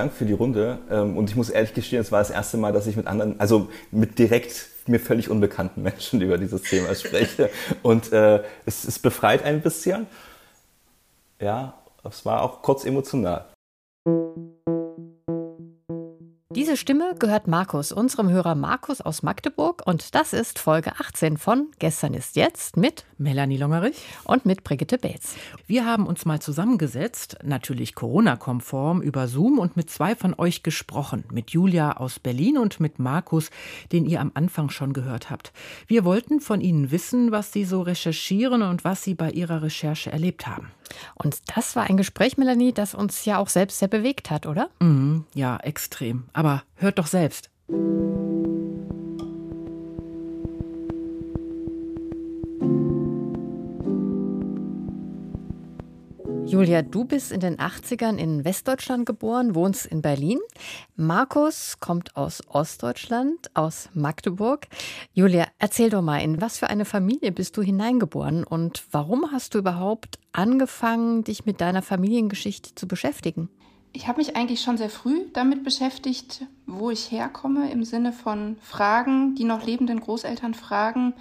Dank für die Runde. Ähm, und ich muss ehrlich gestehen, es war das erste Mal, dass ich mit anderen, also mit direkt mir völlig unbekannten Menschen über dieses Thema spreche. Und äh, es, es befreit ein bisschen. Ja, es war auch kurz emotional. Diese Stimme gehört Markus, unserem Hörer Markus aus Magdeburg. Und das ist Folge 18 von Gestern ist jetzt mit Melanie Longerich und mit Brigitte Bates. Wir haben uns mal zusammengesetzt, natürlich Corona-konform, über Zoom und mit zwei von euch gesprochen. Mit Julia aus Berlin und mit Markus, den ihr am Anfang schon gehört habt. Wir wollten von ihnen wissen, was sie so recherchieren und was sie bei ihrer Recherche erlebt haben. Und das war ein Gespräch, Melanie, das uns ja auch selbst sehr bewegt hat, oder? Mhm, ja, extrem. Aber hört doch selbst. Julia, du bist in den 80ern in Westdeutschland geboren, wohnst in Berlin. Markus kommt aus Ostdeutschland, aus Magdeburg. Julia, erzähl doch mal, in was für eine Familie bist du hineingeboren und warum hast du überhaupt angefangen, dich mit deiner Familiengeschichte zu beschäftigen? Ich habe mich eigentlich schon sehr früh damit beschäftigt, wo ich herkomme, im Sinne von Fragen, die noch lebenden Großeltern fragen,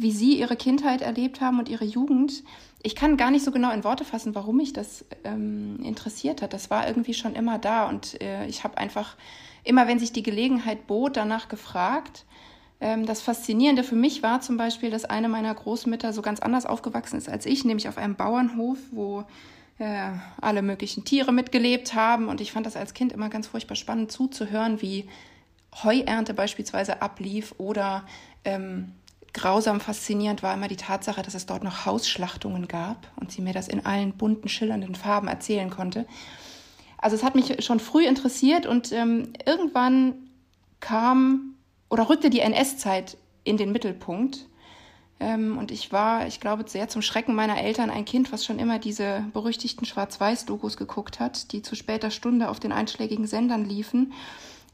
wie sie ihre Kindheit erlebt haben und ihre Jugend ich kann gar nicht so genau in Worte fassen, warum mich das ähm, interessiert hat. Das war irgendwie schon immer da und äh, ich habe einfach immer, wenn sich die Gelegenheit bot, danach gefragt. Ähm, das Faszinierende für mich war zum Beispiel, dass eine meiner Großmütter so ganz anders aufgewachsen ist als ich, nämlich auf einem Bauernhof, wo äh, alle möglichen Tiere mitgelebt haben. Und ich fand das als Kind immer ganz furchtbar spannend zuzuhören, wie Heuernte beispielsweise ablief oder ähm, grausam faszinierend war immer die Tatsache, dass es dort noch Hausschlachtungen gab und sie mir das in allen bunten, schillernden Farben erzählen konnte. Also es hat mich schon früh interessiert und ähm, irgendwann kam oder rückte die NS-Zeit in den Mittelpunkt. Ähm, und ich war, ich glaube, sehr zum Schrecken meiner Eltern ein Kind, was schon immer diese berüchtigten Schwarz-Weiß-Dokus geguckt hat, die zu später Stunde auf den einschlägigen Sendern liefen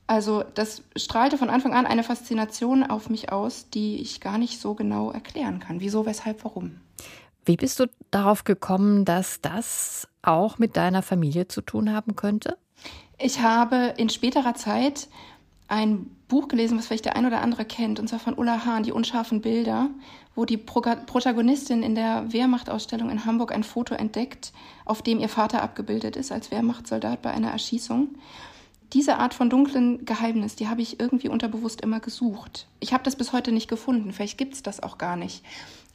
also das strahlte von Anfang an eine Faszination auf mich aus, die ich gar nicht so genau erklären kann. Wieso, weshalb, warum. Wie bist du darauf gekommen, dass das auch mit deiner Familie zu tun haben könnte? Ich habe in späterer Zeit ein Buch gelesen, was vielleicht der ein oder andere kennt, und zwar von Ulla Hahn, Die unscharfen Bilder, wo die Pro Protagonistin in der Wehrmachtausstellung in Hamburg ein Foto entdeckt, auf dem ihr Vater abgebildet ist als Wehrmachtssoldat bei einer Erschießung diese Art von dunklen Geheimnis, die habe ich irgendwie unterbewusst immer gesucht. Ich habe das bis heute nicht gefunden, vielleicht gibt es das auch gar nicht.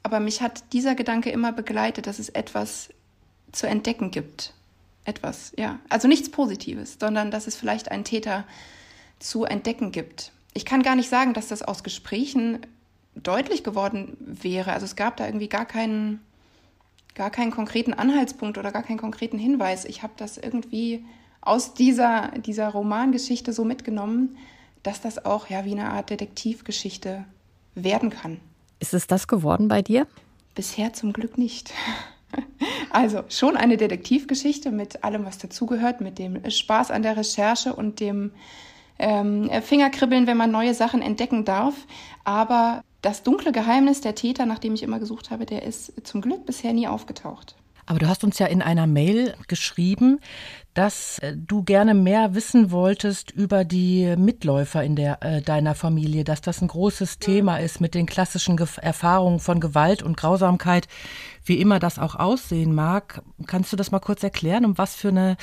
Aber mich hat dieser Gedanke immer begleitet, dass es etwas zu entdecken gibt. Etwas, ja. Also nichts Positives, sondern dass es vielleicht einen Täter zu entdecken gibt. Ich kann gar nicht sagen, dass das aus Gesprächen deutlich geworden wäre. Also es gab da irgendwie gar keinen, gar keinen konkreten Anhaltspunkt oder gar keinen konkreten Hinweis. Ich habe das irgendwie aus dieser, dieser Romangeschichte so mitgenommen, dass das auch ja wie eine Art Detektivgeschichte werden kann. Ist es das geworden bei dir? Bisher zum Glück nicht. Also schon eine Detektivgeschichte mit allem, was dazugehört, mit dem Spaß an der Recherche und dem ähm, Fingerkribbeln, wenn man neue Sachen entdecken darf. Aber das dunkle Geheimnis der Täter, nach dem ich immer gesucht habe, der ist zum Glück bisher nie aufgetaucht. Aber du hast uns ja in einer Mail geschrieben, dass äh, du gerne mehr wissen wolltest über die Mitläufer in der, äh, deiner Familie, dass das ein großes Thema ist mit den klassischen Ge Erfahrungen von Gewalt und Grausamkeit, wie immer das auch aussehen mag. Kannst du das mal kurz erklären, um was für eine,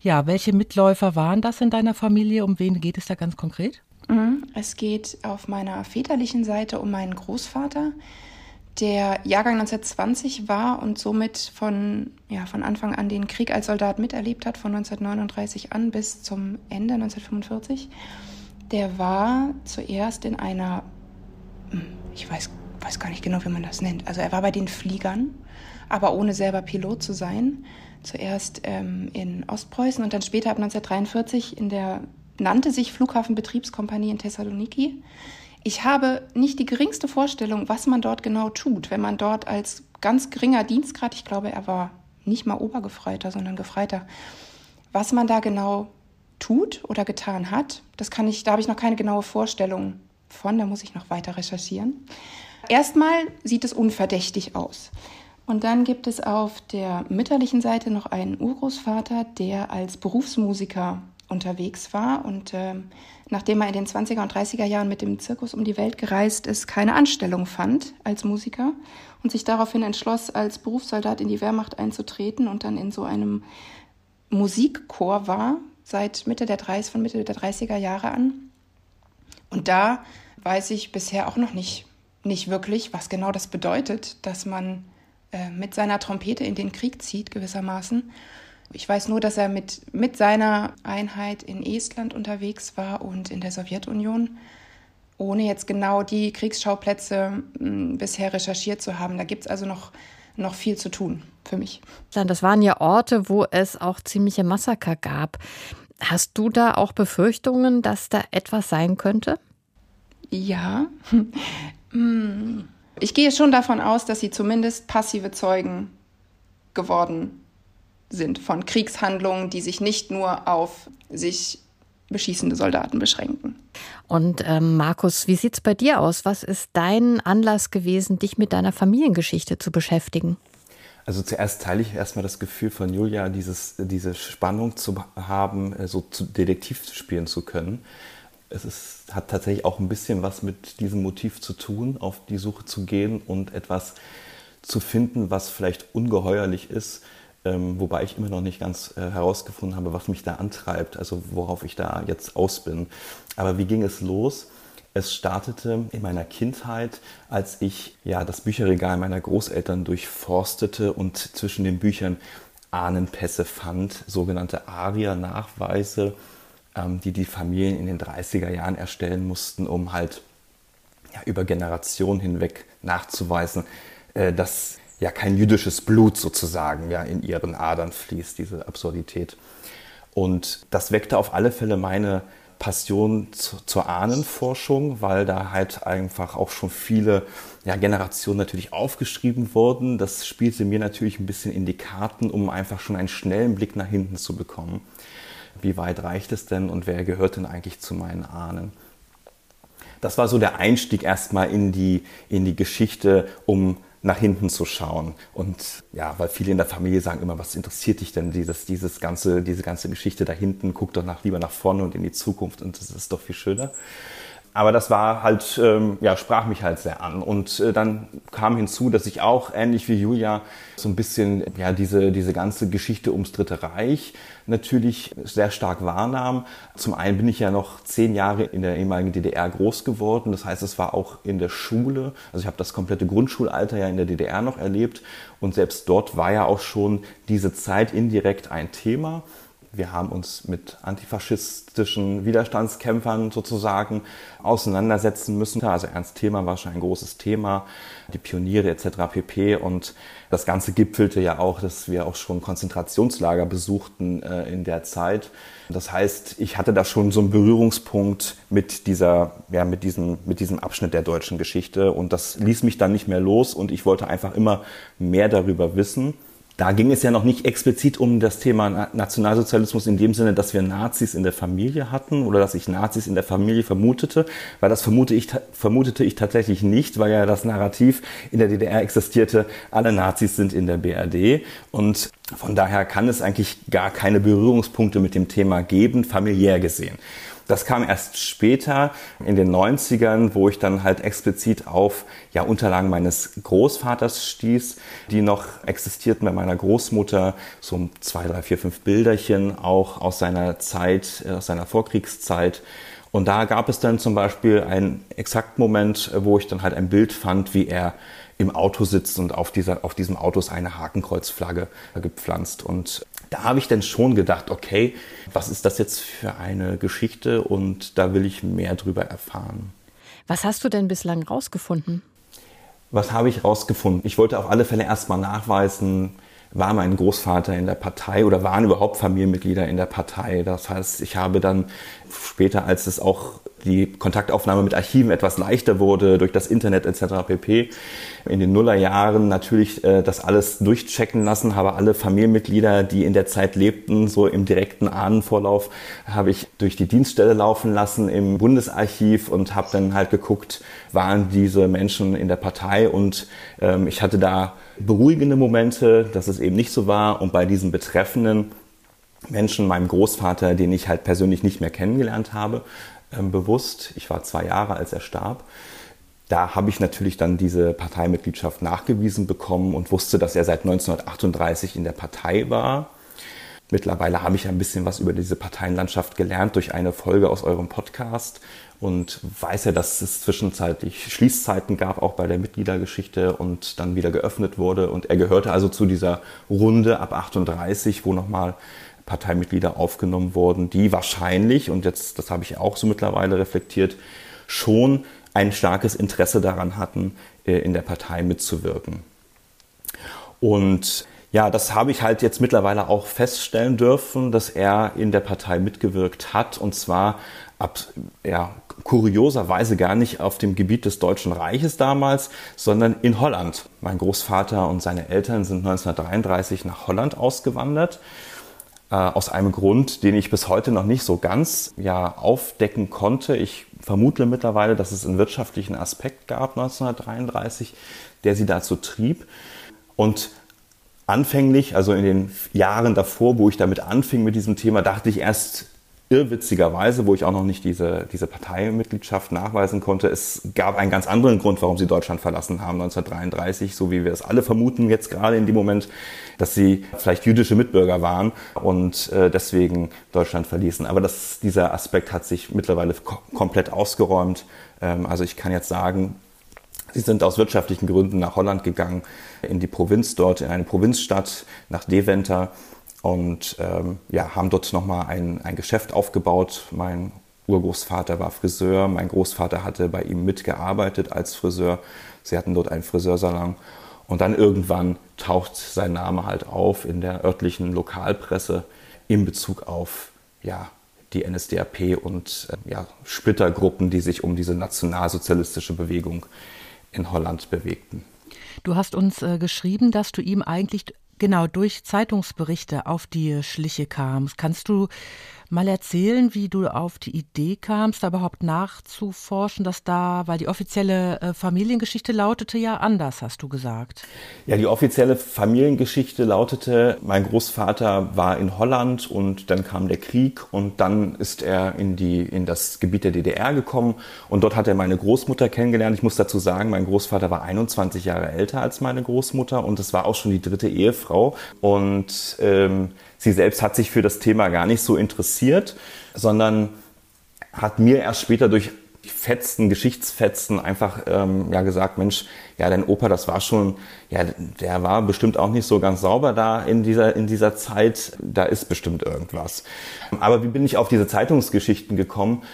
ja, welche Mitläufer waren das in deiner Familie? Um wen geht es da ganz konkret? Mhm. Es geht auf meiner väterlichen Seite um meinen Großvater der Jahrgang 1920 war und somit von, ja, von Anfang an den Krieg als Soldat miterlebt hat, von 1939 an bis zum Ende 1945, der war zuerst in einer, hm, ich weiß, weiß gar nicht genau, wie man das nennt, also er war bei den Fliegern, aber ohne selber Pilot zu sein. Zuerst ähm, in Ostpreußen und dann später ab 1943 in der, nannte sich Flughafenbetriebskompanie in Thessaloniki ich habe nicht die geringste Vorstellung, was man dort genau tut, wenn man dort als ganz geringer Dienstgrad, ich glaube, er war nicht mal Obergefreiter, sondern Gefreiter, was man da genau tut oder getan hat, das kann ich, da habe ich noch keine genaue Vorstellung von, da muss ich noch weiter recherchieren. Erstmal sieht es unverdächtig aus. Und dann gibt es auf der mütterlichen Seite noch einen Urgroßvater, der als Berufsmusiker unterwegs war und äh, nachdem er in den 20er und 30er Jahren mit dem Zirkus um die Welt gereist ist, keine Anstellung fand als Musiker und sich daraufhin entschloss, als Berufssoldat in die Wehrmacht einzutreten und dann in so einem Musikchor war, seit Mitte der 30, von Mitte der 30er Jahre an. Und da weiß ich bisher auch noch nicht, nicht wirklich, was genau das bedeutet, dass man äh, mit seiner Trompete in den Krieg zieht, gewissermaßen. Ich weiß nur, dass er mit, mit seiner Einheit in Estland unterwegs war und in der Sowjetunion, ohne jetzt genau die Kriegsschauplätze mh, bisher recherchiert zu haben. Da gibt es also noch, noch viel zu tun für mich. Das waren ja Orte, wo es auch ziemliche Massaker gab. Hast du da auch Befürchtungen, dass da etwas sein könnte? Ja. Hm. Ich gehe schon davon aus, dass sie zumindest passive Zeugen geworden sind von Kriegshandlungen, die sich nicht nur auf sich beschießende Soldaten beschränken. Und ähm, Markus, wie sieht es bei dir aus? Was ist dein Anlass gewesen, dich mit deiner Familiengeschichte zu beschäftigen? Also zuerst teile ich erstmal das Gefühl von Julia, dieses, diese Spannung zu haben, äh, so zu Detektiv spielen zu können. Es ist, hat tatsächlich auch ein bisschen was mit diesem Motiv zu tun, auf die Suche zu gehen und etwas zu finden, was vielleicht ungeheuerlich ist, ähm, wobei ich immer noch nicht ganz äh, herausgefunden habe, was mich da antreibt, also worauf ich da jetzt aus bin. Aber wie ging es los? Es startete in meiner Kindheit, als ich ja das Bücherregal meiner Großeltern durchforstete und zwischen den Büchern Ahnenpässe fand, sogenannte ARIA-Nachweise, ähm, die die Familien in den 30er Jahren erstellen mussten, um halt ja, über Generationen hinweg nachzuweisen, äh, dass ja kein jüdisches Blut sozusagen ja in ihren Adern fließt, diese Absurdität. Und das weckte auf alle Fälle meine Passion zu, zur Ahnenforschung, weil da halt einfach auch schon viele ja, Generationen natürlich aufgeschrieben wurden. Das spielte mir natürlich ein bisschen in die Karten, um einfach schon einen schnellen Blick nach hinten zu bekommen. Wie weit reicht es denn und wer gehört denn eigentlich zu meinen Ahnen? Das war so der Einstieg erstmal in die, in die Geschichte, um nach hinten zu schauen. Und ja, weil viele in der Familie sagen immer, was interessiert dich denn dieses, dieses ganze, diese ganze Geschichte da hinten? Guck doch nach, lieber nach vorne und in die Zukunft und das ist doch viel schöner. Aber das war halt, ähm, ja, sprach mich halt sehr an. Und äh, dann kam hinzu, dass ich auch, ähnlich wie Julia, so ein bisschen, ja, diese, diese ganze Geschichte ums Dritte Reich natürlich sehr stark wahrnahm. Zum einen bin ich ja noch zehn Jahre in der ehemaligen DDR groß geworden. Das heißt, es war auch in der Schule. Also ich habe das komplette Grundschulalter ja in der DDR noch erlebt. Und selbst dort war ja auch schon diese Zeit indirekt ein Thema. Wir haben uns mit antifaschistischen Widerstandskämpfern sozusagen auseinandersetzen müssen. Also Ernst Thema war schon ein großes Thema, die Pioniere etc. pp. Und das Ganze gipfelte ja auch, dass wir auch schon Konzentrationslager besuchten äh, in der Zeit. Das heißt, ich hatte da schon so einen Berührungspunkt mit dieser, ja, mit diesem, mit diesem Abschnitt der deutschen Geschichte. Und das ließ mich dann nicht mehr los und ich wollte einfach immer mehr darüber wissen. Da ging es ja noch nicht explizit um das Thema Nationalsozialismus in dem Sinne, dass wir Nazis in der Familie hatten oder dass ich Nazis in der Familie vermutete, weil das vermute ich, vermutete ich tatsächlich nicht, weil ja das Narrativ in der DDR existierte, alle Nazis sind in der BRD und von daher kann es eigentlich gar keine Berührungspunkte mit dem Thema geben, familiär gesehen. Das kam erst später in den 90ern, wo ich dann halt explizit auf ja, Unterlagen meines Großvaters stieß, die noch existierten bei meiner Großmutter, so zwei, drei, vier, fünf Bilderchen auch aus seiner Zeit, äh, aus seiner Vorkriegszeit. Und da gab es dann zum Beispiel einen Exaktmoment, äh, wo ich dann halt ein Bild fand, wie er im Auto sitzt und auf, dieser, auf diesem Auto ist eine Hakenkreuzflagge gepflanzt. Und da habe ich dann schon gedacht, okay, was ist das jetzt für eine Geschichte und da will ich mehr drüber erfahren. Was hast du denn bislang rausgefunden? Was habe ich rausgefunden? Ich wollte auf alle Fälle erstmal nachweisen, war mein Großvater in der Partei oder waren überhaupt Familienmitglieder in der Partei. Das heißt, ich habe dann später, als es auch die Kontaktaufnahme mit Archiven etwas leichter wurde durch das Internet etc. pp. In den Nullerjahren natürlich äh, das alles durchchecken lassen, habe alle Familienmitglieder, die in der Zeit lebten, so im direkten Ahnenvorlauf, habe ich durch die Dienststelle laufen lassen im Bundesarchiv und habe dann halt geguckt, waren diese Menschen in der Partei und ähm, ich hatte da beruhigende Momente, dass es eben nicht so war und bei diesen Betreffenden Menschen, meinem Großvater, den ich halt persönlich nicht mehr kennengelernt habe, ähm, bewusst. Ich war zwei Jahre, als er starb. Da habe ich natürlich dann diese Parteimitgliedschaft nachgewiesen bekommen und wusste, dass er seit 1938 in der Partei war. Mittlerweile habe ich ein bisschen was über diese Parteienlandschaft gelernt durch eine Folge aus eurem Podcast und weiß ja, dass es zwischenzeitlich Schließzeiten gab, auch bei der Mitgliedergeschichte und dann wieder geöffnet wurde. Und er gehörte also zu dieser Runde ab 38, wo nochmal Parteimitglieder aufgenommen wurden, die wahrscheinlich, und jetzt, das habe ich auch so mittlerweile reflektiert, schon ein starkes Interesse daran hatten, äh, in der Partei mitzuwirken. Und ja, das habe ich halt jetzt mittlerweile auch feststellen dürfen, dass er in der Partei mitgewirkt hat und zwar ab, ja, kurioserweise gar nicht auf dem Gebiet des Deutschen Reiches damals, sondern in Holland. Mein Großvater und seine Eltern sind 1933 nach Holland ausgewandert äh, aus einem Grund, den ich bis heute noch nicht so ganz ja, aufdecken konnte. Ich vermute mittlerweile, dass es einen wirtschaftlichen Aspekt gab 1933, der sie dazu trieb. Und anfänglich, also in den Jahren davor, wo ich damit anfing mit diesem Thema, dachte ich erst, irrwitzigerweise, wo ich auch noch nicht diese, diese Parteimitgliedschaft nachweisen konnte, es gab einen ganz anderen Grund, warum sie Deutschland verlassen haben 1933, so wie wir es alle vermuten jetzt gerade in dem Moment, dass sie vielleicht jüdische Mitbürger waren und äh, deswegen Deutschland verließen. Aber das, dieser Aspekt hat sich mittlerweile komplett ausgeräumt. Ähm, also ich kann jetzt sagen, Sie sind aus wirtschaftlichen Gründen nach Holland gegangen, in die Provinz dort, in eine Provinzstadt, nach Deventer und ähm, ja, haben dort nochmal ein, ein Geschäft aufgebaut. Mein Urgroßvater war Friseur, mein Großvater hatte bei ihm mitgearbeitet als Friseur. Sie hatten dort einen Friseursalon. Und dann irgendwann taucht sein Name halt auf in der örtlichen Lokalpresse in Bezug auf ja, die NSDAP und äh, ja, Splittergruppen, die sich um diese nationalsozialistische Bewegung in Holland bewegten. Du hast uns äh, geschrieben, dass du ihm eigentlich genau durch Zeitungsberichte auf die Schliche kamst. Kannst du mal erzählen, wie du auf die Idee kamst, da überhaupt nachzuforschen, dass da, weil die offizielle äh, Familiengeschichte lautete ja anders, hast du gesagt. Ja, die offizielle Familiengeschichte lautete, mein Großvater war in Holland und dann kam der Krieg und dann ist er in, die, in das Gebiet der DDR gekommen und dort hat er meine Großmutter kennengelernt. Ich muss dazu sagen, mein Großvater war 21 Jahre älter als meine Großmutter und es war auch schon die dritte Ehefrau und ähm, Sie selbst hat sich für das Thema gar nicht so interessiert, sondern hat mir erst später durch Fetzen, Geschichtsfetzen einfach ähm, ja gesagt, Mensch, ja, dein Opa, das war schon, ja, der war bestimmt auch nicht so ganz sauber da in dieser in dieser Zeit. Da ist bestimmt irgendwas. Aber wie bin ich auf diese Zeitungsgeschichten gekommen?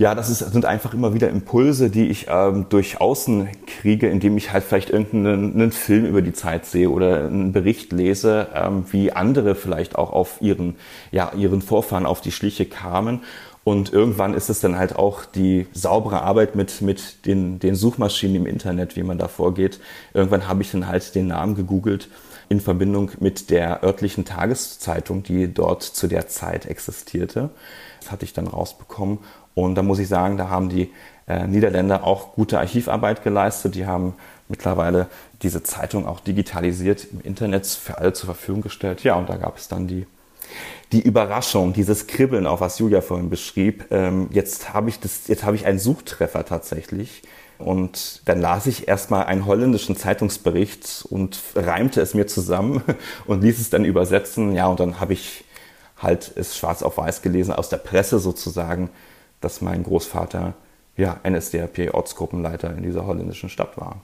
Ja, das ist, sind einfach immer wieder Impulse, die ich ähm, durch Außen kriege, indem ich halt vielleicht irgendeinen einen Film über die Zeit sehe oder einen Bericht lese, ähm, wie andere vielleicht auch auf ihren, ja, ihren Vorfahren auf die Schliche kamen. Und irgendwann ist es dann halt auch die saubere Arbeit mit, mit den, den Suchmaschinen im Internet, wie man da vorgeht. Irgendwann habe ich dann halt den Namen gegoogelt in Verbindung mit der örtlichen Tageszeitung, die dort zu der Zeit existierte. Das hatte ich dann rausbekommen und da muss ich sagen, da haben die äh, Niederländer auch gute Archivarbeit geleistet. Die haben mittlerweile diese Zeitung auch digitalisiert im Internet für alle zur Verfügung gestellt. Ja, und da gab es dann die, die Überraschung, dieses Kribbeln, auch was Julia vorhin beschrieb. Ähm, jetzt habe ich habe ich einen Suchtreffer tatsächlich. Und dann las ich erstmal einen holländischen Zeitungsbericht und reimte es mir zusammen und ließ es dann übersetzen. Ja, und dann habe ich halt es schwarz auf weiß gelesen aus der Presse sozusagen dass mein Großvater ja, NSDAP-Ortsgruppenleiter in dieser holländischen Stadt war.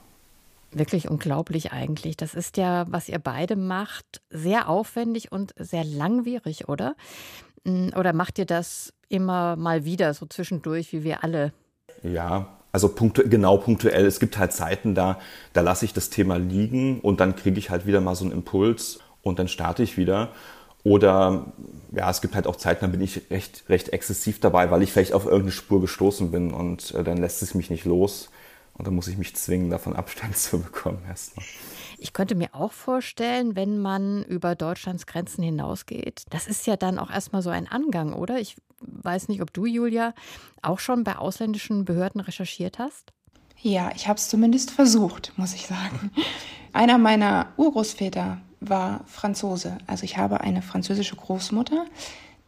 Wirklich unglaublich eigentlich. Das ist ja, was ihr beide macht, sehr aufwendig und sehr langwierig, oder? Hm, oder macht ihr das immer mal wieder, so zwischendurch, wie wir alle? Ja, also punktu genau punktuell. Es gibt halt Zeiten, da, da lasse ich das Thema liegen und dann kriege ich halt wieder mal so einen Impuls und dann starte ich wieder. Oder ja, es gibt halt auch Zeiten, da bin ich recht, recht exzessiv dabei, weil ich vielleicht auf irgendeine Spur gestoßen bin und äh, dann lässt es mich nicht los. Und dann muss ich mich zwingen, davon Abstand zu bekommen erstmal. Ich könnte mir auch vorstellen, wenn man über Deutschlands Grenzen hinausgeht, das ist ja dann auch erstmal so ein Angang, oder? Ich weiß nicht, ob du, Julia, auch schon bei ausländischen Behörden recherchiert hast. Ja, ich habe es zumindest versucht, muss ich sagen. Einer meiner Urgroßväter war Franzose. Also ich habe eine französische Großmutter,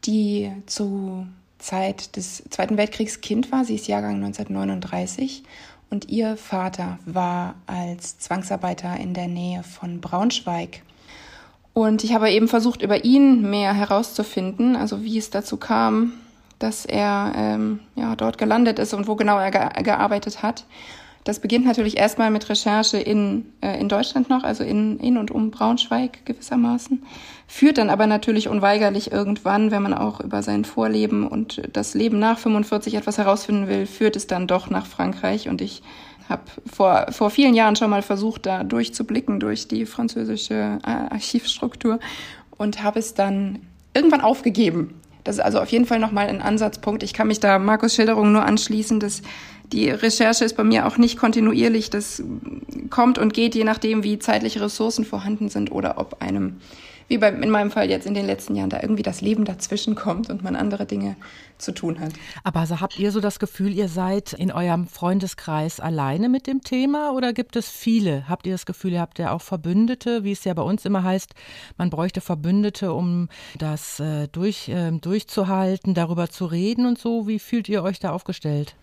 die zu Zeit des Zweiten Weltkriegs Kind war. Sie ist Jahrgang 1939 und ihr Vater war als Zwangsarbeiter in der Nähe von Braunschweig. Und ich habe eben versucht, über ihn mehr herauszufinden, also wie es dazu kam, dass er ähm, ja, dort gelandet ist und wo genau er ge gearbeitet hat. Das beginnt natürlich erstmal mit Recherche in, äh, in Deutschland noch, also in, in und um Braunschweig gewissermaßen, führt dann aber natürlich unweigerlich irgendwann, wenn man auch über sein Vorleben und das Leben nach 45 etwas herausfinden will, führt es dann doch nach Frankreich und ich habe vor, vor vielen Jahren schon mal versucht, da durchzublicken durch die französische äh, Archivstruktur und habe es dann irgendwann aufgegeben. Das ist also auf jeden Fall nochmal ein Ansatzpunkt. Ich kann mich da Markus Schilderung nur anschließen, dass die Recherche ist bei mir auch nicht kontinuierlich. Das kommt und geht, je nachdem, wie zeitliche Ressourcen vorhanden sind oder ob einem wie bei, in meinem Fall jetzt in den letzten Jahren, da irgendwie das Leben dazwischen kommt und man andere Dinge zu tun hat. Aber also habt ihr so das Gefühl, ihr seid in eurem Freundeskreis alleine mit dem Thema oder gibt es viele? Habt ihr das Gefühl, ihr habt ja auch Verbündete, wie es ja bei uns immer heißt, man bräuchte Verbündete, um das äh, durch, äh, durchzuhalten, darüber zu reden und so. Wie fühlt ihr euch da aufgestellt?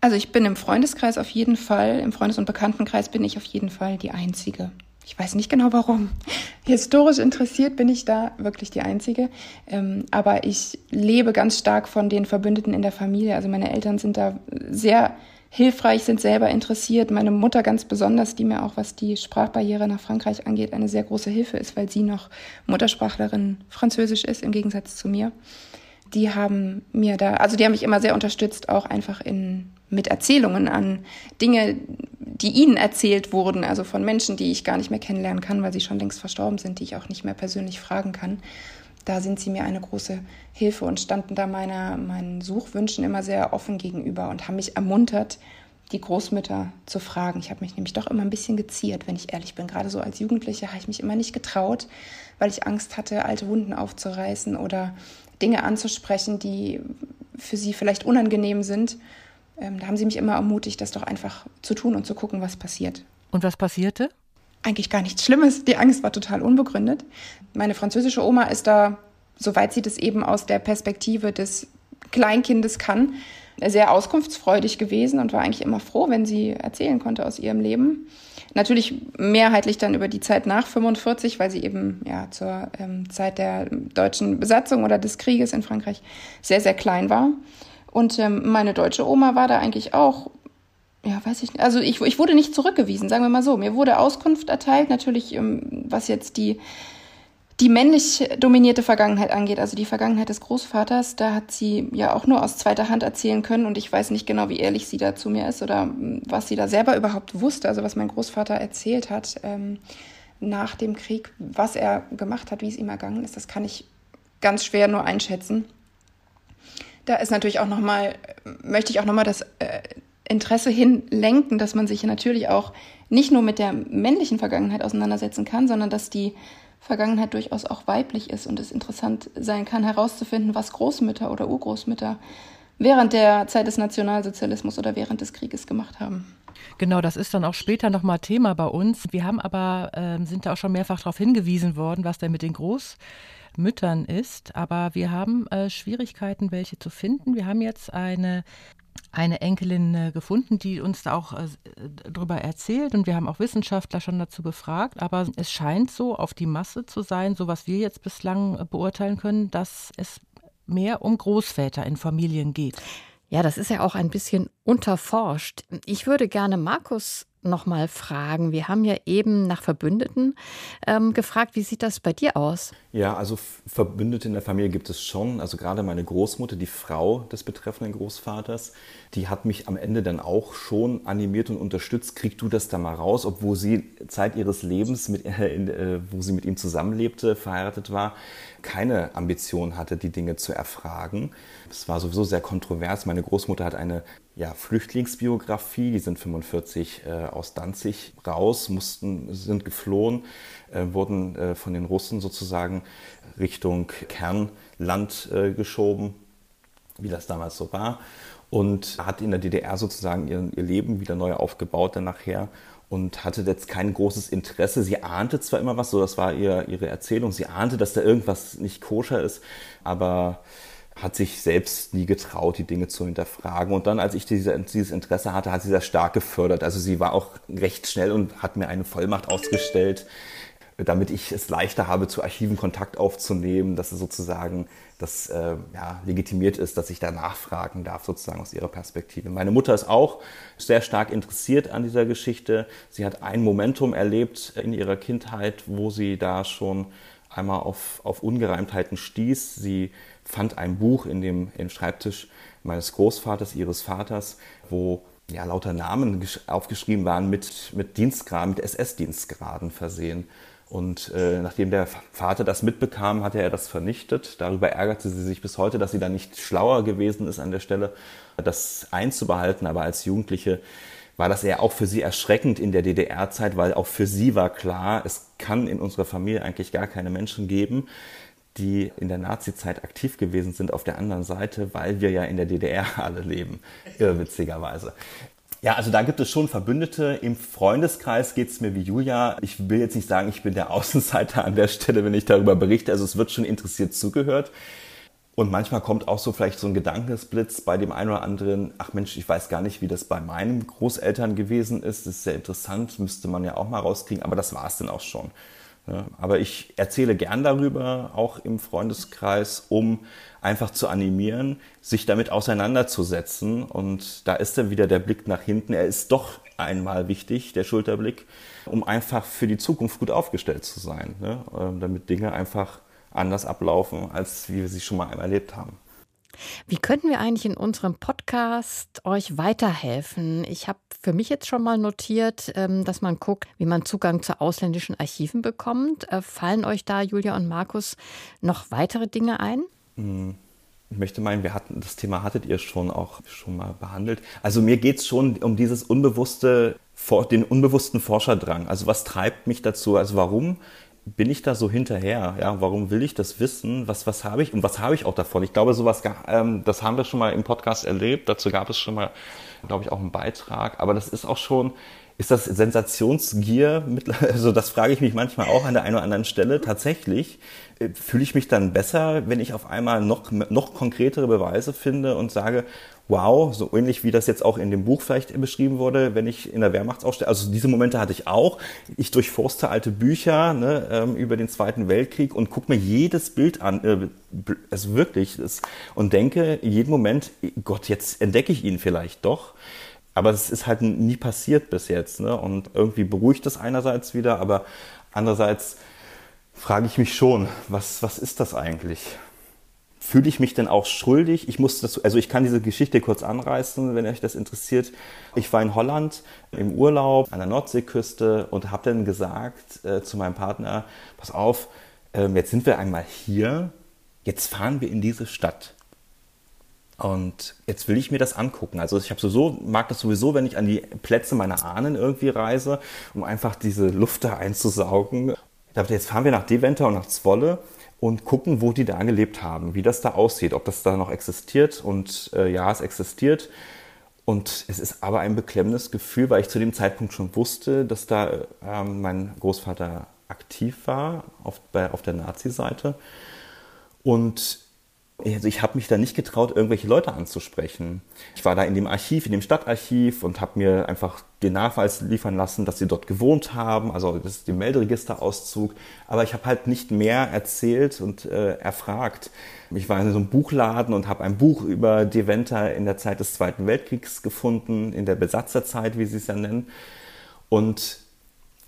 Also ich bin im Freundeskreis auf jeden Fall, im Freundes- und Bekanntenkreis bin ich auf jeden Fall die Einzige. Ich weiß nicht genau warum. Historisch interessiert bin ich da wirklich die Einzige. Ähm, aber ich lebe ganz stark von den Verbündeten in der Familie. Also meine Eltern sind da sehr hilfreich, sind selber interessiert. Meine Mutter ganz besonders, die mir auch, was die Sprachbarriere nach Frankreich angeht, eine sehr große Hilfe ist, weil sie noch Muttersprachlerin Französisch ist, im Gegensatz zu mir. Die haben mir da, also die haben mich immer sehr unterstützt, auch einfach in mit Erzählungen an Dinge, die ihnen erzählt wurden, also von Menschen, die ich gar nicht mehr kennenlernen kann, weil sie schon längst verstorben sind, die ich auch nicht mehr persönlich fragen kann. Da sind sie mir eine große Hilfe und standen da meiner, meinen Suchwünschen immer sehr offen gegenüber und haben mich ermuntert, die Großmütter zu fragen. Ich habe mich nämlich doch immer ein bisschen geziert, wenn ich ehrlich bin. Gerade so als Jugendliche habe ich mich immer nicht getraut, weil ich Angst hatte, alte Wunden aufzureißen oder Dinge anzusprechen, die für sie vielleicht unangenehm sind ähm, da haben sie mich immer ermutigt, das doch einfach zu tun und zu gucken, was passiert. Und was passierte? Eigentlich gar nichts Schlimmes. Die Angst war total unbegründet. Meine französische Oma ist da, soweit sie das eben aus der Perspektive des Kleinkindes kann, sehr auskunftsfreudig gewesen und war eigentlich immer froh, wenn sie erzählen konnte aus ihrem Leben. Natürlich mehrheitlich dann über die Zeit nach 45, weil sie eben ja zur ähm, Zeit der deutschen Besatzung oder des Krieges in Frankreich sehr, sehr klein war. Und ähm, meine deutsche Oma war da eigentlich auch, ja, weiß ich nicht. Also ich, ich wurde nicht zurückgewiesen, sagen wir mal so. Mir wurde Auskunft erteilt, natürlich, ähm, was jetzt die, die männlich dominierte Vergangenheit angeht, also die Vergangenheit des Großvaters, da hat sie ja auch nur aus zweiter Hand erzählen können und ich weiß nicht genau, wie ehrlich sie da zu mir ist oder ähm, was sie da selber überhaupt wusste, also was mein Großvater erzählt hat ähm, nach dem Krieg, was er gemacht hat, wie es ihm ergangen ist, das kann ich ganz schwer nur einschätzen. Da ist natürlich auch nochmal, möchte ich auch nochmal das äh, Interesse hinlenken, dass man sich natürlich auch nicht nur mit der männlichen Vergangenheit auseinandersetzen kann, sondern dass die Vergangenheit durchaus auch weiblich ist und es interessant sein kann, herauszufinden, was Großmütter oder Urgroßmütter während der Zeit des Nationalsozialismus oder während des Krieges gemacht haben. Genau, das ist dann auch später nochmal Thema bei uns. Wir haben aber, äh, sind da auch schon mehrfach darauf hingewiesen worden, was denn mit den Groß Müttern ist. Aber wir haben äh, Schwierigkeiten, welche zu finden. Wir haben jetzt eine eine Enkelin äh, gefunden, die uns da auch äh, darüber erzählt und wir haben auch Wissenschaftler schon dazu befragt, aber es scheint so auf die Masse zu sein, so was wir jetzt bislang äh, beurteilen können, dass es mehr um Großväter in Familien geht. Ja, das ist ja auch ein bisschen unterforscht. Ich würde gerne Markus nochmal fragen. Wir haben ja eben nach Verbündeten ähm, gefragt. Wie sieht das bei dir aus? Ja, also Verbündete in der Familie gibt es schon. Also gerade meine Großmutter, die Frau des betreffenden Großvaters, die hat mich am Ende dann auch schon animiert und unterstützt. Krieg du das da mal raus, obwohl sie Zeit ihres Lebens, mit, äh, wo sie mit ihm zusammenlebte, verheiratet war, keine Ambition hatte, die Dinge zu erfragen. Es war sowieso sehr kontrovers. Meine Großmutter hat eine ja, Flüchtlingsbiografie. Die sind 45 äh, aus Danzig raus, mussten, sind geflohen, äh, wurden äh, von den Russen sozusagen Richtung Kernland äh, geschoben, wie das damals so war. und hat in der DDR sozusagen ihr, ihr Leben wieder neu aufgebaut dann nachher und hatte jetzt kein großes Interesse. Sie ahnte zwar immer was, so das war ihr, ihre Erzählung, sie ahnte, dass da irgendwas nicht koscher ist, aber hat sich selbst nie getraut, die Dinge zu hinterfragen. Und dann, als ich diese, dieses Interesse hatte, hat sie das stark gefördert. Also sie war auch recht schnell und hat mir eine Vollmacht ausgestellt, damit ich es leichter habe, zu Archiven Kontakt aufzunehmen, dass es sozusagen das äh, ja, legitimiert ist, dass ich da nachfragen darf, sozusagen aus ihrer Perspektive. Meine Mutter ist auch sehr stark interessiert an dieser Geschichte. Sie hat ein Momentum erlebt in ihrer Kindheit, wo sie da schon einmal auf, auf Ungereimtheiten stieß. Sie fand ein Buch in dem, im Schreibtisch meines Großvaters, ihres Vaters, wo ja, lauter Namen aufgeschrieben waren mit, mit Dienstgraden, mit SS-Dienstgraden versehen. Und äh, nachdem der Vater das mitbekam, hatte er das vernichtet. Darüber ärgerte sie sich bis heute, dass sie da nicht schlauer gewesen ist an der Stelle, das einzubehalten. Aber als Jugendliche war das eher auch für sie erschreckend in der DDR-Zeit, weil auch für sie war klar, es kann in unserer Familie eigentlich gar keine Menschen geben, die in der Nazi-Zeit aktiv gewesen sind auf der anderen Seite, weil wir ja in der DDR alle leben, irrwitzigerweise. Ja, also da gibt es schon Verbündete. Im Freundeskreis geht es mir wie Julia. Ich will jetzt nicht sagen, ich bin der Außenseiter an der Stelle, wenn ich darüber berichte. Also es wird schon interessiert zugehört. Und manchmal kommt auch so vielleicht so ein Gedankensblitz bei dem einen oder anderen, ach Mensch, ich weiß gar nicht, wie das bei meinen Großeltern gewesen ist. Das ist sehr interessant, müsste man ja auch mal rauskriegen, aber das war es dann auch schon. Aber ich erzähle gern darüber, auch im Freundeskreis, um einfach zu animieren, sich damit auseinanderzusetzen. Und da ist dann wieder der Blick nach hinten. Er ist doch einmal wichtig, der Schulterblick, um einfach für die Zukunft gut aufgestellt zu sein, ne? Ähm, damit Dinge einfach anders ablaufen, als wie wir sie schon mal erlebt haben. Wie könnten wir eigentlich in unserem Podcast euch weiterhelfen? Ich habe für mich jetzt schon mal notiert, ähm, dass man guckt, wie man Zugang zu ausländischen Archiven bekommt. Äh, fallen euch da, Julia und Markus, noch weitere Dinge ein? Ich möchte meinen, wir hatten das Thema hattet ihr schon auch schon mal behandelt. Also mir geht es schon um dieses unbewusste, den unbewussten Forscherdrang. Also was treibt mich dazu? Also warum bin ich da so hinterher? Ja, warum will ich das wissen? Was, was habe ich und was habe ich auch davon? Ich glaube, sowas, ähm, das haben wir schon mal im Podcast erlebt. Dazu gab es schon mal, glaube ich, auch einen Beitrag. Aber das ist auch schon, ist das Sensationsgier? Also das frage ich mich manchmal auch an der einen oder anderen Stelle. Tatsächlich äh, fühle ich mich dann besser, wenn ich auf einmal noch, noch konkretere Beweise finde und sage, wow, so ähnlich wie das jetzt auch in dem Buch vielleicht beschrieben wurde, wenn ich in der Wehrmachtsausstellung, also diese Momente hatte ich auch. Ich durchforste alte Bücher ne, ähm, über den Zweiten Weltkrieg und gucke mir jedes Bild an, äh, also wirklich, und denke jeden Moment, Gott, jetzt entdecke ich ihn vielleicht doch. Aber es ist halt nie passiert bis jetzt. Ne? Und irgendwie beruhigt das einerseits wieder, aber andererseits frage ich mich schon, was, was ist das eigentlich? Fühle ich mich denn auch schuldig? Ich muss das, also ich kann diese Geschichte kurz anreißen, wenn euch das interessiert. Ich war in Holland im Urlaub an der Nordseeküste und habe dann gesagt äh, zu meinem Partner, pass auf, äh, jetzt sind wir einmal hier, jetzt fahren wir in diese Stadt. Und jetzt will ich mir das angucken. Also ich habe sowieso, mag das sowieso, wenn ich an die Plätze meiner Ahnen irgendwie reise, um einfach diese Luft da einzusaugen. Ich dachte, jetzt fahren wir nach Deventer und nach Zwolle und gucken, wo die da gelebt haben, wie das da aussieht, ob das da noch existiert. Und äh, ja, es existiert. Und es ist aber ein beklemmendes Gefühl, weil ich zu dem Zeitpunkt schon wusste, dass da ähm, mein Großvater aktiv war auf, bei, auf der Nazi-Seite. Und also ich habe mich da nicht getraut, irgendwelche Leute anzusprechen. Ich war da in dem Archiv, in dem Stadtarchiv und habe mir einfach den Nachweis liefern lassen, dass sie dort gewohnt haben, also das ist der Melderegisterauszug. Aber ich habe halt nicht mehr erzählt und äh, erfragt. Ich war in so einem Buchladen und habe ein Buch über Deventer in der Zeit des Zweiten Weltkriegs gefunden, in der Besatzerzeit, wie sie es ja nennen. Und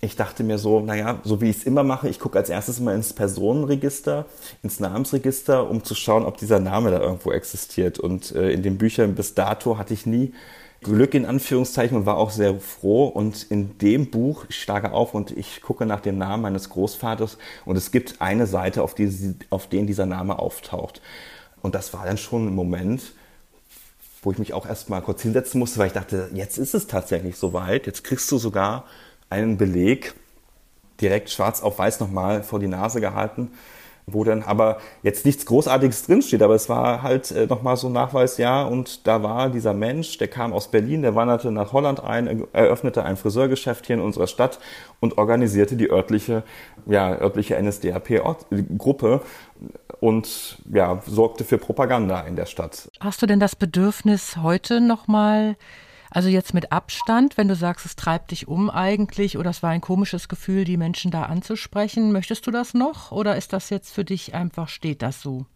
ich dachte mir so, naja, so wie ich es immer mache, ich gucke als erstes mal ins Personenregister, ins Namensregister, um zu schauen, ob dieser Name da irgendwo existiert. Und äh, in den Büchern bis dato hatte ich nie Glück in Anführungszeichen und war auch sehr froh. Und in dem Buch, ich schlage auf und ich gucke nach dem Namen meines Großvaters und es gibt eine Seite, auf, die, auf den dieser Name auftaucht. Und das war dann schon ein Moment, wo ich mich auch erstmal kurz hinsetzen musste, weil ich dachte, jetzt ist es tatsächlich soweit. Jetzt kriegst du sogar einen Beleg direkt schwarz auf weiß nochmal vor die Nase gehalten. wo dann aber jetzt nichts Großartiges drinsteht, aber es war halt äh, nochmal so ein Nachweis, ja, und da war dieser Mensch, der kam aus Berlin, der wanderte nach Holland ein, eröffnete ein Friseurgeschäft hier in unserer Stadt und organisierte die örtliche, ja, örtliche NSDAP-Gruppe und ja, sorgte für Propaganda in der Stadt. Hast du denn das Bedürfnis heute nochmal also jetzt mit Abstand, wenn du sagst, es treibt dich um eigentlich oder es war ein komisches Gefühl, die Menschen da anzusprechen, möchtest du das noch oder ist das jetzt für dich einfach, steht das so?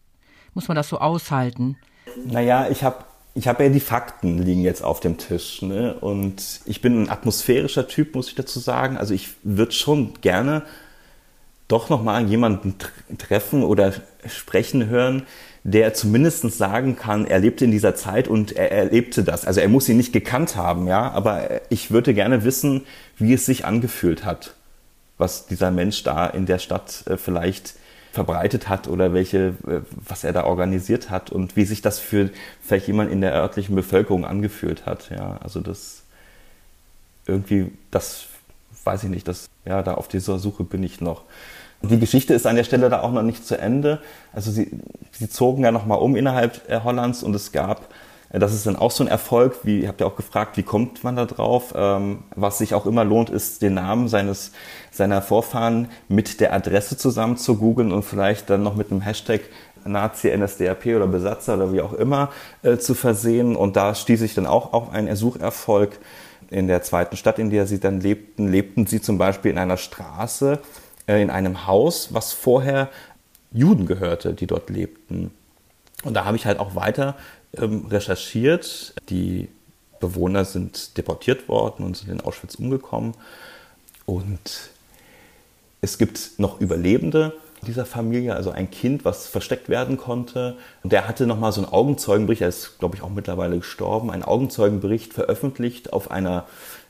Muss man das so aushalten? Naja, ich habe ich habe ja die Fakten liegen jetzt auf dem Tisch. Ne? Und ich bin ein atmosphärischer Typ, muss ich dazu sagen. Also ich würde schon gerne doch nochmal jemanden treffen oder sprechen hören, der zumindest sagen kann, er lebte in dieser Zeit und er erlebte das. Also er muss ihn nicht gekannt haben, ja, aber ich würde gerne wissen, wie es sich angefühlt hat, was dieser Mensch da in der Stadt äh, vielleicht verbreitet hat oder welche, äh, was er da organisiert hat und wie sich das für vielleicht jemand in der örtlichen Bevölkerung angefühlt hat. Ja, also das irgendwie, das weiß ich nicht, das, ja, da auf dieser Suche bin ich noch. Die Geschichte ist an der Stelle da auch noch nicht zu Ende. Also sie, sie zogen ja nochmal um innerhalb äh, Hollands und es gab, äh, das ist dann auch so ein Erfolg, wie ihr habt ja auch gefragt, wie kommt man da drauf? Ähm, was sich auch immer lohnt, ist den Namen seines, seiner Vorfahren mit der Adresse zusammen zu googeln und vielleicht dann noch mit einem Hashtag Nazi, NSDAP oder Besatzer oder wie auch immer äh, zu versehen. Und da stieß ich dann auch auf einen Ersucherfolg. In der zweiten Stadt, in der sie dann lebten, lebten sie zum Beispiel in einer Straße, in einem Haus, was vorher Juden gehörte, die dort lebten. Und da habe ich halt auch weiter ähm, recherchiert. Die Bewohner sind deportiert worden und sind in Auschwitz umgekommen. Und es gibt noch Überlebende dieser Familie, also ein Kind, was versteckt werden konnte. Und der hatte nochmal so einen Augenzeugenbericht, er ist, glaube ich, auch mittlerweile gestorben, einen Augenzeugenbericht veröffentlicht auf einer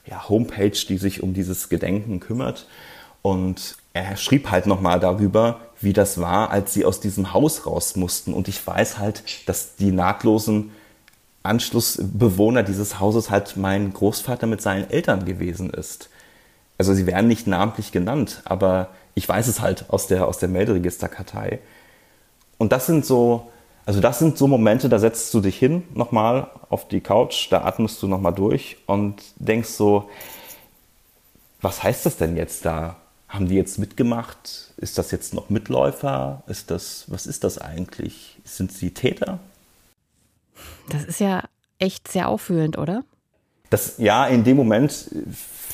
ja, Homepage, die sich um dieses Gedenken kümmert. Und er schrieb halt nochmal darüber, wie das war, als sie aus diesem Haus raus mussten. Und ich weiß halt, dass die nahtlosen Anschlussbewohner dieses Hauses halt mein Großvater mit seinen Eltern gewesen ist. Also sie werden nicht namentlich genannt, aber ich weiß es halt aus der, aus der Melderegisterkartei. Und das sind so, also das sind so Momente, da setzt du dich hin, nochmal auf die Couch, da atmest du nochmal durch und denkst so, was heißt das denn jetzt da? Haben die jetzt mitgemacht? Ist das jetzt noch Mitläufer? Ist das, was ist das eigentlich? Sind sie Täter? Das ist ja echt sehr auffühlend, oder? Das, ja, in dem Moment,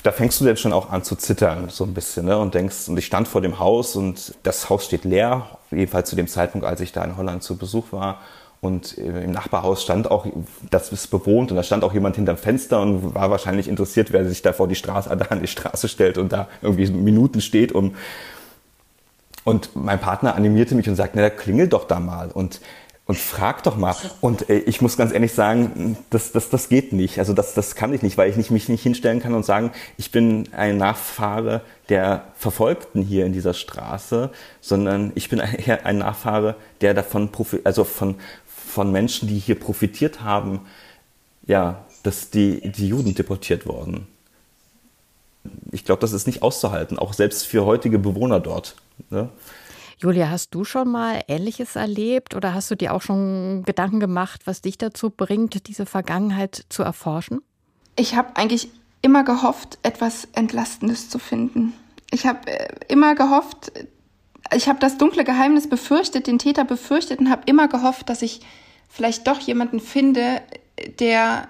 da fängst du jetzt schon auch an zu zittern, so ein bisschen, ne? Und denkst, und ich stand vor dem Haus und das Haus steht leer, jedenfalls zu dem Zeitpunkt, als ich da in Holland zu Besuch war. Und äh, im Nachbarhaus stand auch, das ist bewohnt und da stand auch jemand hinterm Fenster und war wahrscheinlich interessiert, wer sich da vor die Straße, da an die Straße stellt und da irgendwie Minuten steht. Und, und mein Partner animierte mich und sagte, na, klingel doch da mal und, und frag doch mal. Und äh, ich muss ganz ehrlich sagen, das, das, das geht nicht. Also das, das kann ich nicht, weil ich nicht, mich nicht hinstellen kann und sagen, ich bin ein Nachfahre der Verfolgten hier in dieser Straße, sondern ich bin ein, ein Nachfahre, der davon also von, von Menschen, die hier profitiert haben, ja, dass die, die Juden deportiert wurden. Ich glaube, das ist nicht auszuhalten, auch selbst für heutige Bewohner dort. Ne? Julia, hast du schon mal Ähnliches erlebt oder hast du dir auch schon Gedanken gemacht, was dich dazu bringt, diese Vergangenheit zu erforschen? Ich habe eigentlich immer gehofft, etwas Entlastendes zu finden. Ich habe äh, immer gehofft, ich habe das dunkle Geheimnis befürchtet, den Täter befürchtet und habe immer gehofft, dass ich vielleicht doch jemanden finde, der,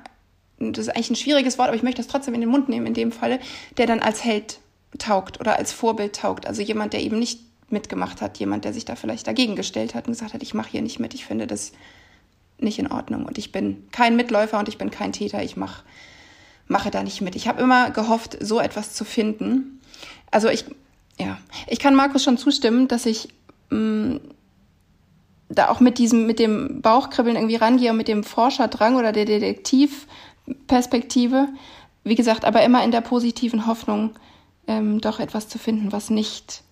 das ist eigentlich ein schwieriges Wort, aber ich möchte das trotzdem in den Mund nehmen in dem Falle, der dann als Held taugt oder als Vorbild taugt. Also jemand, der eben nicht mitgemacht hat, jemand, der sich da vielleicht dagegen gestellt hat und gesagt hat, ich mache hier nicht mit, ich finde das nicht in Ordnung und ich bin kein Mitläufer und ich bin kein Täter, ich mach, mache da nicht mit. Ich habe immer gehofft, so etwas zu finden. Also ich, ja, ich kann Markus schon zustimmen, dass ich mh, mm, da auch mit diesem, mit dem Bauchkribbeln irgendwie rangehe und mit dem Forscherdrang oder der Detektivperspektive. Wie gesagt, aber immer in der positiven Hoffnung, ähm, doch etwas zu finden, was nicht,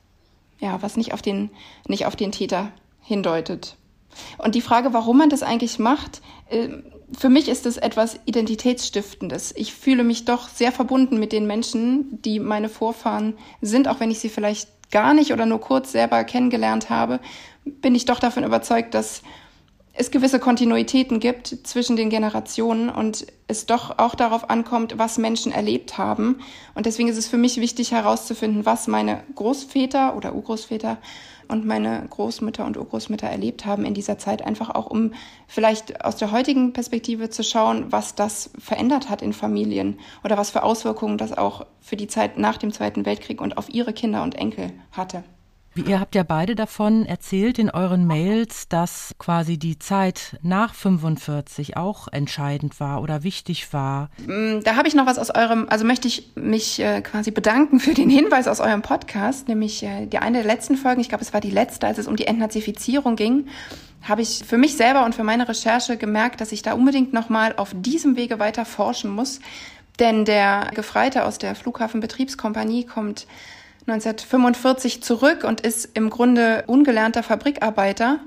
ja, was nicht auf den, nicht auf den Täter hindeutet. Und die Frage, warum man das eigentlich macht, äh, für mich ist es etwas Identitätsstiftendes. Ich fühle mich doch sehr verbunden mit den Menschen, die meine Vorfahren sind, auch wenn ich sie vielleicht gar nicht oder nur kurz selber kennengelernt habe, bin ich doch davon überzeugt, dass es gewisse Kontinuitäten gibt zwischen den Generationen und es doch auch darauf ankommt, was Menschen erlebt haben. Und deswegen ist es für mich wichtig herauszufinden, was meine Großväter oder Urgroßväter und meine Großmütter und Urgroßmütter erlebt haben in dieser Zeit, einfach auch um vielleicht aus der heutigen Perspektive zu schauen, was das verändert hat in Familien oder was für Auswirkungen das auch für die Zeit nach dem Zweiten Weltkrieg und auf ihre Kinder und Enkel hatte. Ihr habt ja beide davon erzählt in euren Mails, dass quasi die Zeit nach 45 auch entscheidend war oder wichtig war. Mm, da habe ich noch was aus eurem, also möchte ich mich äh, quasi bedanken für den Hinweis aus eurem Podcast, nämlich äh, die eine der letzten Folgen, ich glaube, es war die letzte, als es um die Entnazifizierung ging, habe ich für mich selber und für meine Recherche gemerkt, dass ich da unbedingt nochmal auf diesem Wege weiter forschen muss. Denn der Gefreite aus der Flughafenbetriebskompanie kommt 1945 zurück und ist im Grunde ungelernter Fabrikarbeiter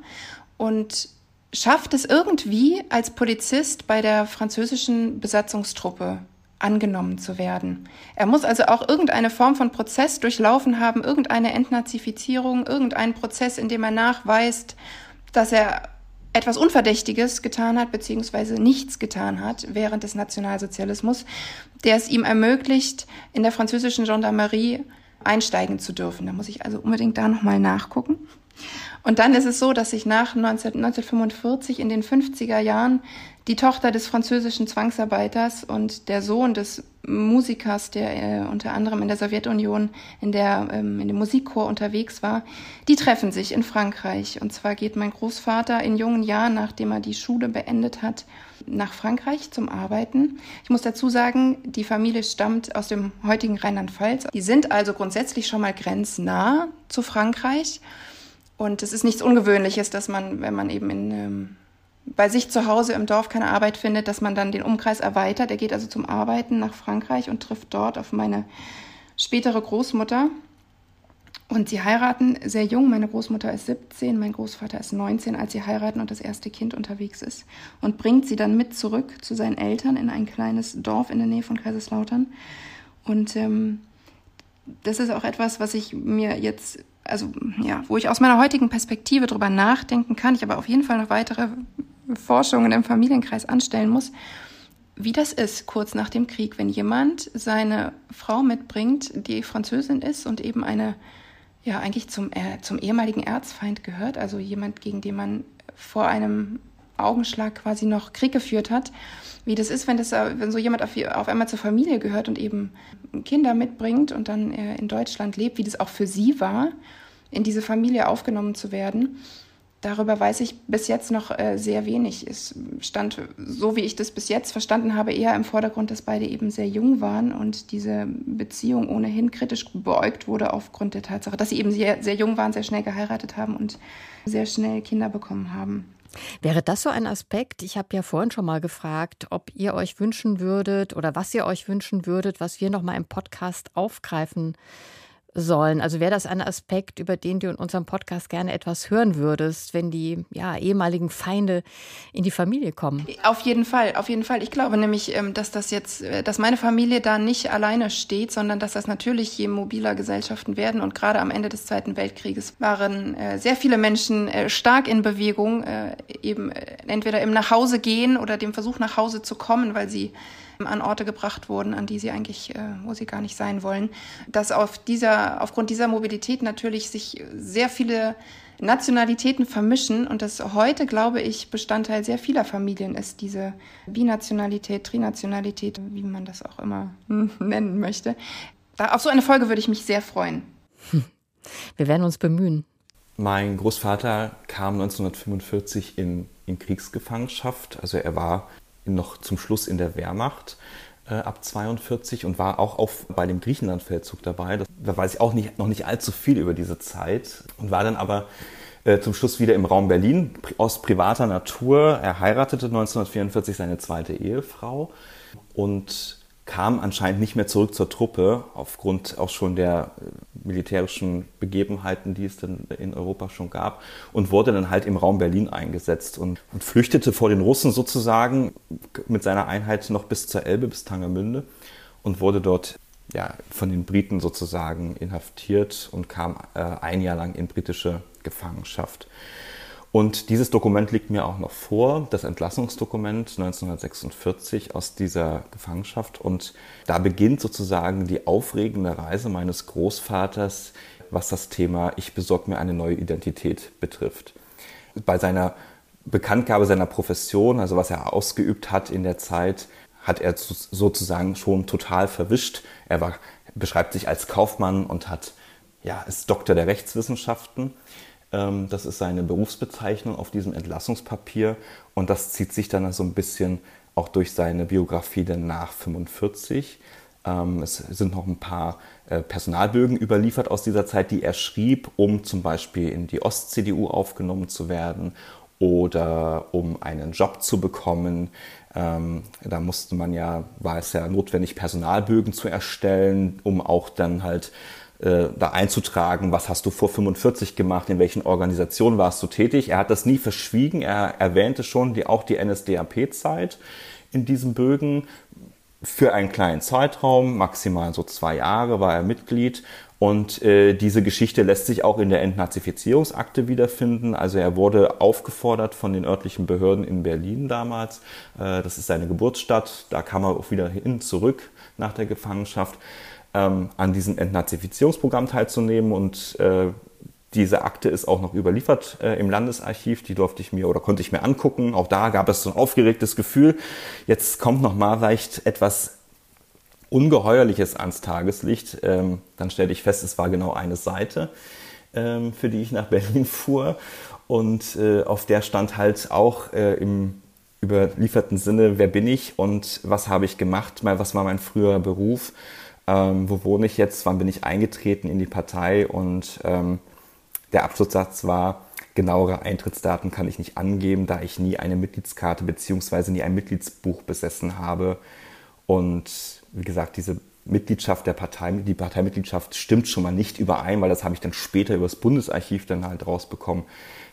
und schafft es irgendwie als Polizist bei der französischen Besatzungstruppe angenommen zu werden. Er muss also auch irgendeine Form von Prozess durchlaufen haben, irgendeine Entnazifizierung, irgendeinen Prozess, in dem er nachweist, dass er etwas Unverdächtiges getan hat, beziehungsweise nichts getan hat während des Nationalsozialismus, der es ihm ermöglicht, in der französischen Gendarmerie einsteigen zu dürfen. Da muss ich also unbedingt da nochmal nachgucken. Und dann ist es so, dass sich nach 19, 1945 in den 50er Jahren die Tochter des französischen Zwangsarbeiters und der Sohn des Musikers, der äh, unter anderem in der Sowjetunion in, der, ähm, in dem Musikchor unterwegs war, die treffen sich in Frankreich. Und zwar geht mein Großvater in jungen Jahren, nachdem er die Schule beendet hat, nach Frankreich zum Arbeiten. Ich muss dazu sagen, die Familie stammt aus dem heutigen Rheinland-Pfalz. Die sind also grundsätzlich schon mal grenznah zu Frankreich. Und es ist nichts Ungewöhnliches, dass man, wenn man eben in ähm, bei sich zu Hause im Dorf keine Arbeit findet, dass man dann den Umkreis erweitert. Er geht also zum Arbeiten nach Frankreich und trifft dort auf meine spätere Großmutter. Und sie heiraten sehr jung. Meine Großmutter ist 17, mein Großvater ist 19, als sie heiraten und das erste Kind unterwegs ist. Und bringt sie dann mit zurück zu seinen Eltern in ein kleines Dorf in der Nähe von Kaiserslautern. Und ähm, das ist auch etwas, was ich mir jetzt, also ja, wo ich aus meiner heutigen Perspektive drüber nachdenken kann, ich aber auf jeden Fall noch weitere Forschungen im Familienkreis anstellen muss, wie das ist kurz nach dem Krieg, wenn jemand seine Frau mitbringt, die Französin ist und eben eine, ja, eigentlich zum, äh, zum ehemaligen Erzfeind gehört, also jemand, gegen den man vor einem Augenschlag quasi noch Krieg geführt hat. Wie das ist, wenn, das, wenn so jemand auf, auf einmal zur Familie gehört und eben Kinder mitbringt und dann äh, in Deutschland lebt, wie das auch für sie war, in diese Familie aufgenommen zu werden. Darüber weiß ich bis jetzt noch äh, sehr wenig. Es stand, so wie ich das bis jetzt verstanden habe, eher im Vordergrund, dass beide eben sehr jung waren und diese Beziehung ohnehin kritisch beäugt wurde aufgrund der Tatsache, dass sie eben sehr, sehr jung waren, sehr schnell geheiratet haben und sehr schnell Kinder bekommen haben. Wäre das so ein Aspekt? Ich habe ja vorhin schon mal gefragt, ob ihr euch wünschen würdet oder was ihr euch wünschen würdet, was wir noch mal im Podcast aufgreifen sollen. Also wäre das ein Aspekt, über den du in unserem Podcast gerne etwas hören würdest, wenn die ja, ehemaligen Feinde in die Familie kommen? Auf jeden Fall, auf jeden Fall. Ich glaube nämlich, ähm, dass das jetzt, äh, dass meine Familie da nicht alleine steht, sondern dass das natürlich je mobiler Gesellschaften werden. Und gerade am Ende des Zweiten Weltkrieges waren äh, sehr viele Menschen äh, stark in Bewegung, eben entweder im Nachhausegehen oder dem Versuch nach Hause zu kommen, weil sie an Orte gebracht wurden, an die sie eigentlich, äh, wo sie gar nicht sein wollen. Dass auf dieser, aufgrund dieser Mobilität natürlich sich sehr viele Nationalitäten vermischen und das heute, glaube ich, Bestandteil sehr vieler Familien ist, diese Binationalität, Trinationalität, wie man das auch immer nennen möchte. Da, auf so eine Folge würde ich mich sehr freuen. Wir werden uns bemühen. Mein Großvater kam 1945 in, in Kriegsgefangenschaft. Also er war noch zum Schluss in der Wehrmacht äh, ab 42 und war auch auf, bei dem Griechenlandfeldzug dabei. Das, da weiß ich auch nicht, noch nicht allzu viel über diese Zeit und war dann aber äh, zum Schluss wieder im Raum Berlin aus privater Natur. Er heiratete 1944 seine zweite Ehefrau und kam anscheinend nicht mehr zurück zur Truppe, aufgrund auch schon der äh, militärischen Begebenheiten, die es dann in Europa schon gab, und wurde dann halt im Raum Berlin eingesetzt und, und flüchtete vor den Russen sozusagen mit seiner Einheit noch bis zur Elbe, bis Tangermünde und wurde dort ja, von den Briten sozusagen inhaftiert und kam äh, ein Jahr lang in britische Gefangenschaft. Und dieses Dokument liegt mir auch noch vor, das Entlassungsdokument 1946 aus dieser Gefangenschaft. Und da beginnt sozusagen die aufregende Reise meines Großvaters, was das Thema Ich besorge mir eine neue Identität betrifft. Bei seiner Bekanntgabe seiner Profession, also was er ausgeübt hat in der Zeit, hat er sozusagen schon total verwischt. Er war, beschreibt sich als Kaufmann und hat, ja, ist Doktor der Rechtswissenschaften. Ähm, das ist seine Berufsbezeichnung auf diesem Entlassungspapier und das zieht sich dann so ein bisschen auch durch seine Biografie dann nach 45. Ähm, es sind noch ein paar äh, Personalbögen überliefert aus dieser Zeit, die er schrieb, um zum Beispiel in die Ost-CDU aufgenommen zu werden oder um einen Job zu bekommen. Ähm, da musste man ja, war es ja notwendig, Personalbögen zu erstellen, um auch dann halt äh, da einzutragen, was hast du vor 45 gemacht, in welchen Organisationen warst du tätig. Er hat das nie verschwiegen, er erwähnte schon die, auch die NSDAP-Zeit in diesem Bögen. Für einen kleinen Zeitraum, maximal so zwei Jahre, war er Mitglied. Und äh, diese Geschichte lässt sich auch in der Entnazifizierungsakte wiederfinden. Also er wurde aufgefordert von den örtlichen Behörden in Berlin damals. Äh, das ist seine Geburtsstadt. Da kam er auch wieder hin zurück nach der Gefangenschaft ähm, an diesem Entnazifizierungsprogramm teilzunehmen und äh, diese Akte ist auch noch überliefert äh, im Landesarchiv, die durfte ich mir oder konnte ich mir angucken. Auch da gab es so ein aufgeregtes Gefühl. Jetzt kommt noch mal vielleicht etwas Ungeheuerliches ans Tageslicht. Ähm, dann stellte ich fest, es war genau eine Seite, ähm, für die ich nach Berlin fuhr. Und äh, auf der stand halt auch äh, im überlieferten Sinne, wer bin ich und was habe ich gemacht, was war mein früherer Beruf ähm, wo wohne ich jetzt, wann bin ich eingetreten in die Partei und ähm, der Abschlusssatz war, genauere Eintrittsdaten kann ich nicht angeben, da ich nie eine Mitgliedskarte bzw. nie ein Mitgliedsbuch besessen habe. Und wie gesagt, diese Mitgliedschaft der Partei, die Parteimitgliedschaft stimmt schon mal nicht überein, weil das habe ich dann später über das Bundesarchiv dann halt rausbekommen,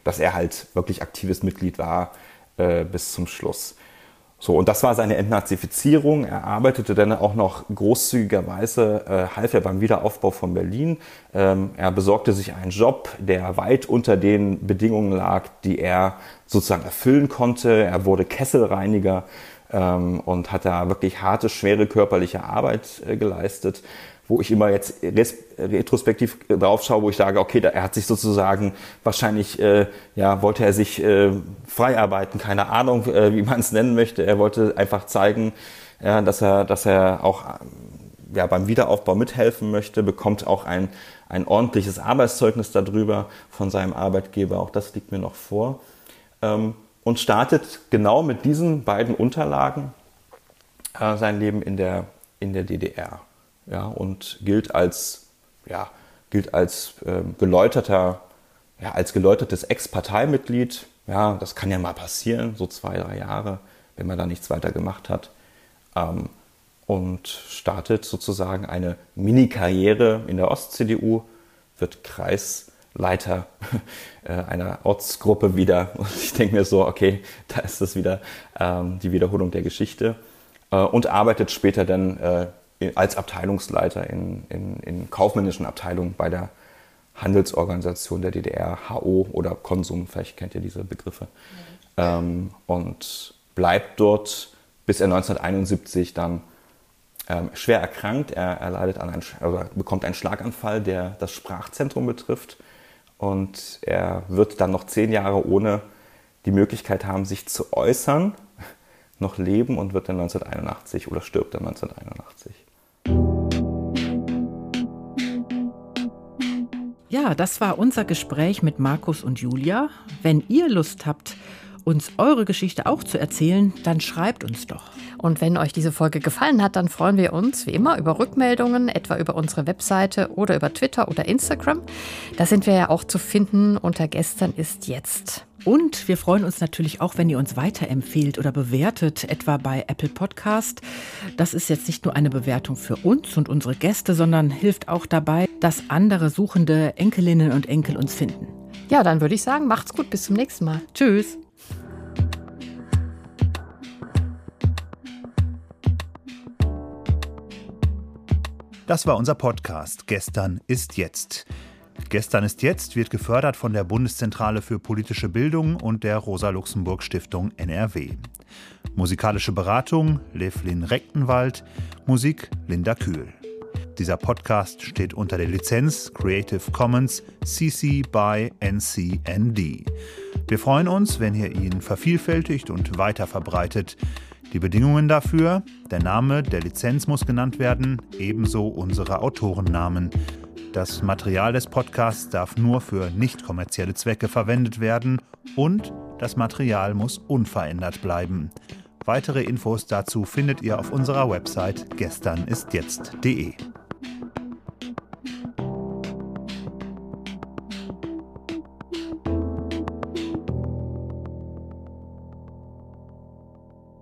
dass er halt wirklich aktives Mitglied war äh, bis zum Schluss. So, und das war seine Entnazifizierung. Er arbeitete dann auch noch großzügigerweise, äh, half er beim Wiederaufbau von Berlin. Ähm, er besorgte sich einen Job, der weit unter den Bedingungen lag, die er sozusagen erfüllen konnte. Er wurde Kesselreiniger ähm, und hat da wirklich harte, schwere körperliche Arbeit äh, geleistet wo ich immer jetzt retrospektiv drauf schaue, wo ich sage, okay, da, er hat sich sozusagen wahrscheinlich, äh, ja, wollte er sich äh, frei arbeiten, keine Ahnung, äh, wie man es nennen möchte. Er wollte einfach zeigen, ja, dass er, dass er auch ja, beim Wiederaufbau mithelfen möchte, bekommt auch ein, ein ordentliches Arbeitszeugnis darüber von seinem Arbeitgeber. Auch das liegt mir noch vor. Ähm, und startet genau mit diesen beiden Unterlagen äh, sein Leben in der, in der DDR ja, und gilt als, ja, gilt als äh, geläuterter, ja, als geläutertes Ex-Parteimitglied. Ja, das kann ja mal passieren, so zwei, drei Jahre, wenn man da nichts weiter gemacht hat. Ähm, und startet sozusagen eine Mini-Karriere in der Ost-CDU, wird Kreisleiter äh, einer Ortsgruppe wieder. Und ich denke mir so, okay, da ist das wieder ähm, die Wiederholung der Geschichte. Äh, und arbeitet später dann äh, als Abteilungsleiter in, in, in kaufmännischen Abteilungen bei der Handelsorganisation der DDR, HO oder Konsum, vielleicht kennt ihr diese Begriffe. Ja. Ähm, und bleibt dort, bis er 1971 dann ähm, schwer erkrankt. Er, er leidet an einen, also bekommt einen Schlaganfall, der das Sprachzentrum betrifft. Und er wird dann noch zehn Jahre ohne die Möglichkeit haben, sich zu äußern, noch leben und wird dann 1981 oder stirbt dann 1981. Ja, das war unser Gespräch mit Markus und Julia. Wenn ihr Lust habt, uns eure Geschichte auch zu erzählen, dann schreibt uns doch. Und wenn euch diese Folge gefallen hat, dann freuen wir uns wie immer über Rückmeldungen, etwa über unsere Webseite oder über Twitter oder Instagram. Da sind wir ja auch zu finden unter Gestern ist jetzt. Und wir freuen uns natürlich auch, wenn ihr uns weiterempfehlt oder bewertet, etwa bei Apple Podcast. Das ist jetzt nicht nur eine Bewertung für uns und unsere Gäste, sondern hilft auch dabei, dass andere suchende Enkelinnen und Enkel uns finden. Ja, dann würde ich sagen, macht's gut, bis zum nächsten Mal. Tschüss. Das war unser Podcast Gestern ist jetzt. Gestern ist jetzt wird gefördert von der Bundeszentrale für politische Bildung und der Rosa-Luxemburg-Stiftung NRW. Musikalische Beratung Levlin Rechtenwald, Musik Linda Kühl. Dieser Podcast steht unter der Lizenz Creative Commons CC by NCND. Wir freuen uns, wenn ihr ihn vervielfältigt und weiter verbreitet. Die Bedingungen dafür, der Name der Lizenz muss genannt werden, ebenso unsere Autorennamen. Das Material des Podcasts darf nur für nicht kommerzielle Zwecke verwendet werden und das Material muss unverändert bleiben. Weitere Infos dazu findet ihr auf unserer Website gesternistjetzt.de.